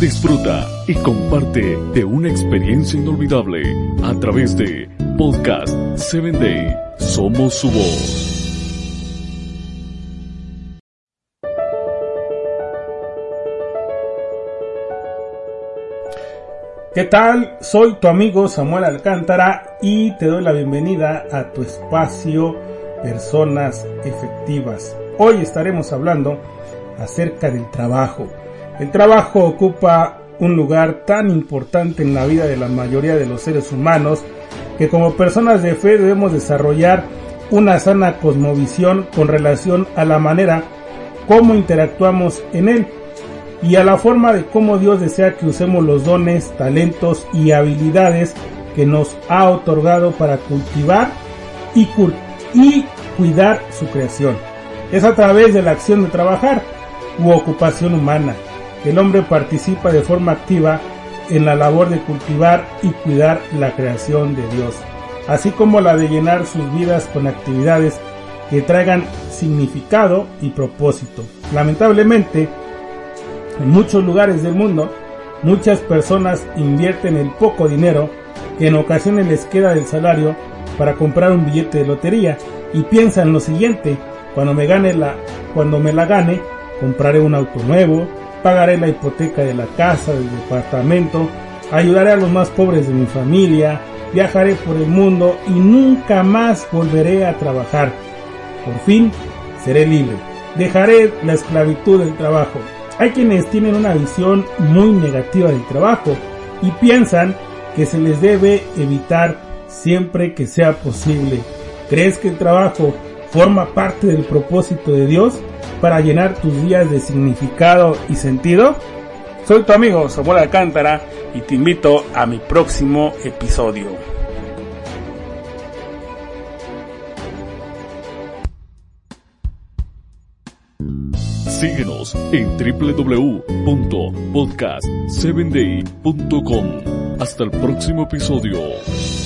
Disfruta y comparte de una experiencia inolvidable a través de Podcast 7 Day. Somos su voz. ¿Qué tal? Soy tu amigo Samuel Alcántara y te doy la bienvenida a tu espacio Personas Efectivas. Hoy estaremos hablando acerca del trabajo. El trabajo ocupa un lugar tan importante en la vida de la mayoría de los seres humanos que como personas de fe debemos desarrollar una sana cosmovisión con relación a la manera como interactuamos en él y a la forma de cómo Dios desea que usemos los dones, talentos y habilidades que nos ha otorgado para cultivar y, y cuidar su creación. Es a través de la acción de trabajar u ocupación humana el hombre participa de forma activa en la labor de cultivar y cuidar la creación de Dios, así como la de llenar sus vidas con actividades que traigan significado y propósito. Lamentablemente, en muchos lugares del mundo, muchas personas invierten el poco dinero que en ocasiones les queda del salario para comprar un billete de lotería y piensan lo siguiente, cuando me gane la cuando me la gane, compraré un auto nuevo, pagaré la hipoteca de la casa, del departamento, ayudaré a los más pobres de mi familia, viajaré por el mundo y nunca más volveré a trabajar. Por fin seré libre. Dejaré la esclavitud del trabajo. Hay quienes tienen una visión muy negativa del trabajo y piensan que se les debe evitar siempre que sea posible. ¿Crees que el trabajo forma parte del propósito de Dios? para llenar tus días de significado y sentido? Soy tu amigo Samuel Alcántara y te invito a mi próximo episodio. Síguenos en www.podcast7day.com. Hasta el próximo episodio.